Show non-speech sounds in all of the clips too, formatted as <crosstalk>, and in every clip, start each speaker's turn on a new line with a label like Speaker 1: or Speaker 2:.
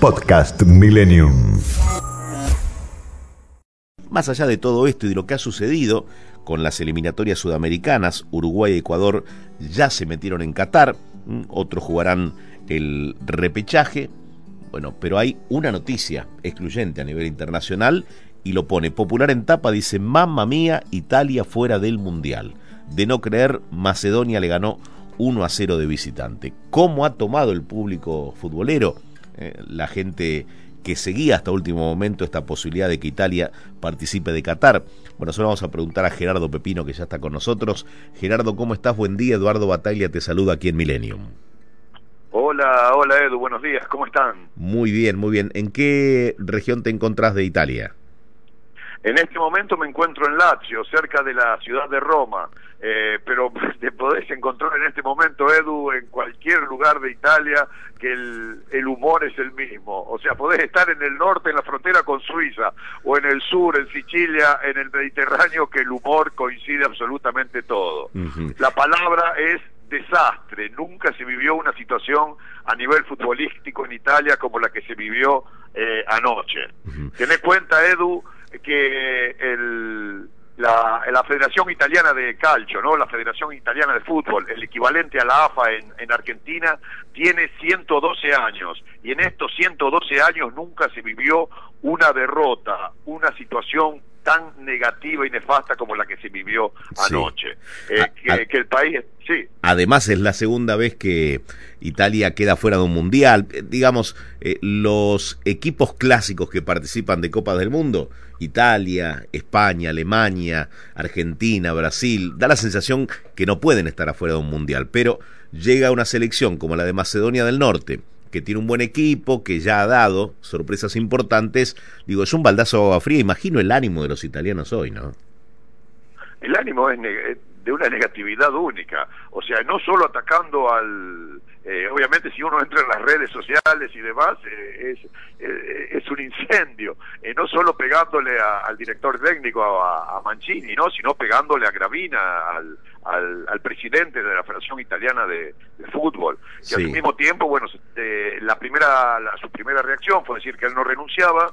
Speaker 1: Podcast Millennium.
Speaker 2: Más allá de todo esto y de lo que ha sucedido con las eliminatorias sudamericanas, Uruguay y Ecuador ya se metieron en Qatar, otros jugarán el repechaje. Bueno, pero hay una noticia excluyente a nivel internacional y lo pone popular en tapa, dice, mamma mía, Italia fuera del Mundial. De no creer, Macedonia le ganó 1 a 0 de visitante. ¿Cómo ha tomado el público futbolero? Eh, la gente que seguía hasta último momento esta posibilidad de que Italia participe de Qatar. Bueno, solo vamos a preguntar a Gerardo Pepino que ya está con nosotros. Gerardo, ¿cómo estás? Buen día. Eduardo Bataglia te saluda aquí en Millennium.
Speaker 3: Hola, hola Edu, buenos días, ¿cómo están?
Speaker 2: Muy bien, muy bien. ¿En qué región te encontrás de Italia?
Speaker 3: En este momento me encuentro en Lazio, cerca de la ciudad de Roma, eh, pero <laughs> te podés encontrar en este momento, Edu, en cualquier lugar de Italia que el, el, humor es el mismo. O sea, podés estar en el norte, en la frontera con Suiza, o en el sur, en Sicilia, en el Mediterráneo, que el humor coincide absolutamente todo. La palabra es desastre. Nunca se vivió una situación a nivel futbolístico en Italia como la que se vivió eh, anoche. Tenés cuenta, Edu, que el, la, la, Federación Italiana de Calcio, ¿no? la Federación Italiana de Fútbol, el equivalente a la AFA en, en Argentina, tiene 112 años y en estos 112 años nunca se vivió una derrota, una situación tan negativa y nefasta como la que se vivió anoche. Eh, que, que, el país, sí.
Speaker 2: Además es la segunda vez que Italia queda fuera de un mundial. Eh, digamos, eh, los equipos clásicos que participan de Copas del Mundo, Italia, España, Alemania, Argentina, Brasil, da la sensación que no pueden estar afuera de un mundial. Pero llega una selección como la de Macedonia del Norte, que tiene un buen equipo, que ya ha dado sorpresas importantes. Digo, es un baldazo de agua fría. Imagino el ánimo de los italianos hoy, ¿no?
Speaker 3: El ánimo es de una negatividad única. O sea, no solo atacando al... Eh, obviamente si uno entra en las redes sociales y demás, eh, es, eh, es un incendio. no solo pegándole a, al director técnico, a, a, Mancini, ¿no? sino pegándole a Gravina, al, al, al presidente de la Federación Italiana de, de Fútbol. Y al mismo tiempo, bueno, la primera, la, su primera reacción fue decir que él no renunciaba,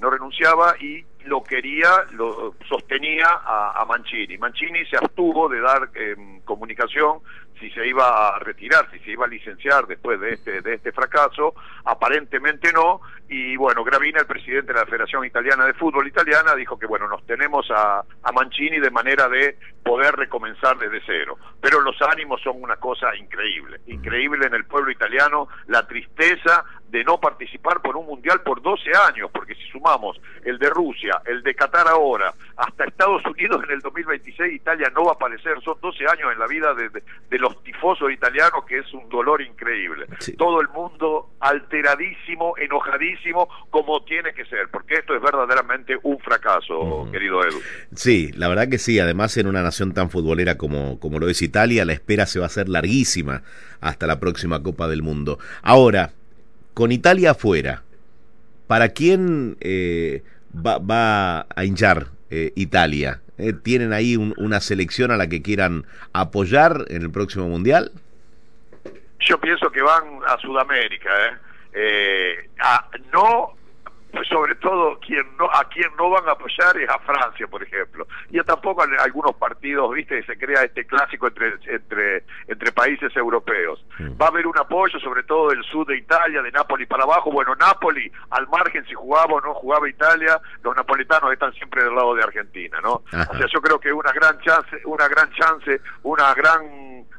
Speaker 3: no renunciaba y lo quería, lo sostenía a, Mancini. Mancini se abstuvo de dar eh, comunicación si se iba a retirar, si se iba a licenciar después de este, de este fracaso, aparentemente no, y bueno, Gravina, el presidente de la Federación Italiana de Fútbol Italiana, dijo que bueno, nos tenemos a, a Mancini de manera de poder recomenzar desde cero. Pero los ánimos son una cosa increíble, increíble en el pueblo italiano, la tristeza de no participar por un mundial por 12 años, porque si sumamos el de Rusia, el de Qatar ahora, hasta Estados Unidos en el 2026, Italia no va a aparecer, son 12 años en la vida de, de, de los tifosos italianos, que es un dolor increíble. Sí. Todo el mundo alteradísimo, enojadísimo, como tiene que ser, porque esto es verdaderamente un fracaso, uh -huh. querido Edu.
Speaker 2: Sí, la verdad que sí, además en una nación tan futbolera como, como lo es Italia, la espera se va a hacer larguísima hasta la próxima Copa del Mundo. Ahora, con Italia afuera, ¿para quién eh, va, a hinchar eh, Italia? Eh, ¿Tienen ahí un, una selección a la que quieran apoyar en el próximo Mundial?
Speaker 3: Yo pienso que van a Sudamérica, ¿eh? a, no sobre todo quien no a quien no van a apoyar es a Francia por ejemplo y tampoco algunos partidos viste se crea este clásico entre entre entre países europeos. Va a haber un apoyo sobre todo del sur de Italia de Nápoles para abajo. Bueno Nápoles al margen si jugaba o no jugaba Italia los napolitanos están siempre del lado de Argentina no Ajá. o sea yo creo que una gran chance una gran chance una gran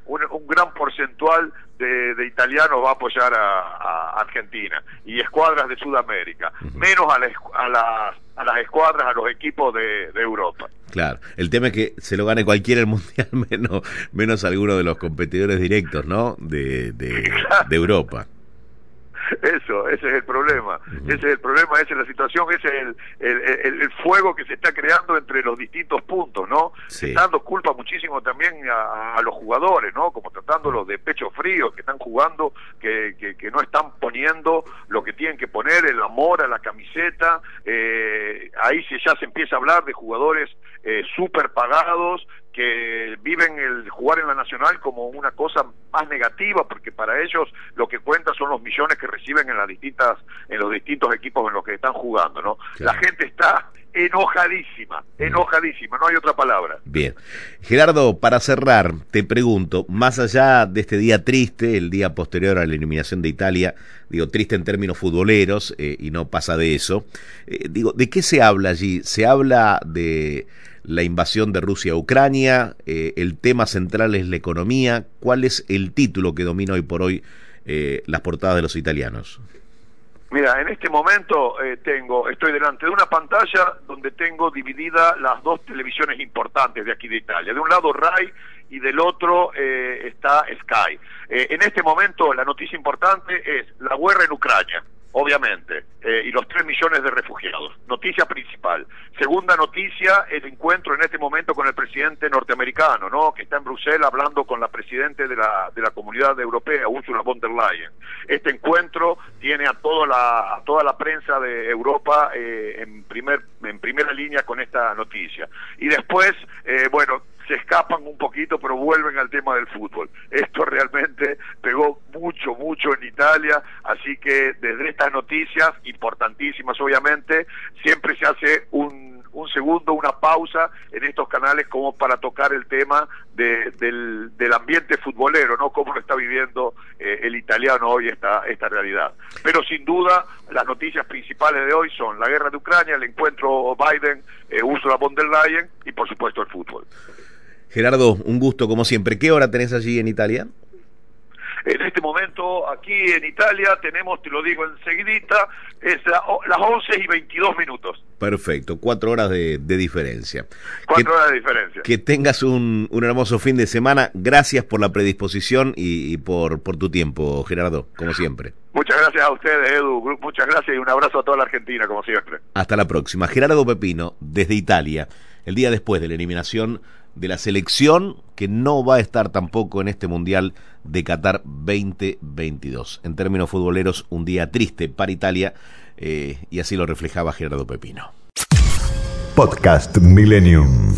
Speaker 3: un, un gran porcentual de, de, italianos va a apoyar a, a, Argentina y escuadras de Sudamérica, menos a, la, a, las, a, las escuadras, a los equipos de, de, Europa.
Speaker 2: Claro, el tema es que se lo gane cualquiera el mundial, <laughs> menos, menos alguno de los competidores directos, ¿no? De, de, de Europa.
Speaker 3: Eso, ese es el problema. Ese es el problema, esa es la situación, ese es el, el, el, el, fuego que se está creando entre los distintos puntos, ¿no? Sí. Dando culpa muchísimo también a, a, los jugadores, ¿no? Como tratándolos de pecho frío, que están jugando, que, que, que, no están poniendo lo que tienen que poner, el amor a la camiseta. Eh, ahí se, ya se empieza a hablar de jugadores eh, súper pagados que viven el jugar en la Nacional como una cosa más negativa, porque para ellos lo que cuenta son los millones que reciben en las distintas, en los distintos equipos en los que están jugando, ¿no? La gente está enojadísima, enojadísima, no hay otra palabra.
Speaker 2: Bien. Gerardo, para cerrar, te pregunto, más allá de este día triste, el día posterior a la eliminación de Italia, digo, triste en términos futboleros, eh, y no pasa de eso, eh, digo, ¿de qué se habla allí? ¿Se habla de la invasión de Rusia a Ucrania? Eh, ¿El tema central es la economía? ¿Cuál es el título que domina hoy por hoy las portadas de los italianos?
Speaker 3: Mira, en este momento eh, tengo, estoy delante de una pantalla donde tengo dividida las dos televisiones importantes de aquí de Italia. De un lado Rai y del otro eh, está Sky. Eh, en este momento la noticia importante es la guerra en Ucrania obviamente, eh, y los tres millones de refugiados. Noticia principal. Segunda noticia, el encuentro en este momento con el presidente norteamericano, ¿no? que está en Bruselas hablando con la presidente de la, de la Comunidad Europea, Ursula von der Leyen. Este encuentro tiene a toda la, a toda la prensa de Europa eh, en, primer, en primera línea con esta noticia. Y después, eh, bueno, se escapan un poquito, pero vuelven al tema del fútbol. Esto realmente pegó mucho, mucho en Italia, así que desde estas noticias, importantísimas obviamente, siempre se hace un un segundo, una pausa en estos canales como para tocar el tema del, del, ambiente futbolero, ¿no? Cómo lo está viviendo eh, el italiano hoy esta, esta realidad. Pero sin duda, las noticias principales de hoy son la guerra de Ucrania, el encuentro Biden, eh, Ursula von der Leyen y por supuesto el fútbol.
Speaker 2: Gerardo, un gusto como siempre. ¿Qué hora tenés allí en Italia?
Speaker 3: En este momento, aquí en Italia, tenemos, te lo digo enseguidita, es las 11 y 22 minutos.
Speaker 2: Perfecto, cuatro horas de, diferencia.
Speaker 3: Cuatro horas de diferencia.
Speaker 2: Que tengas un, un, hermoso fin de semana. Gracias por la predisposición y, por, por tu tiempo, Gerardo, como siempre.
Speaker 3: Muchas gracias a ustedes, Edu. Muchas gracias y un abrazo a toda la Argentina, como siempre.
Speaker 2: Hasta la próxima. Gerardo Pepino, desde Italia, el día después de la eliminación de la selección que no va a estar tampoco en este Mundial de Qatar 2022. En términos futboleros, un día triste para Italia eh, y así lo reflejaba Gerardo Pepino.
Speaker 1: Podcast Millennium.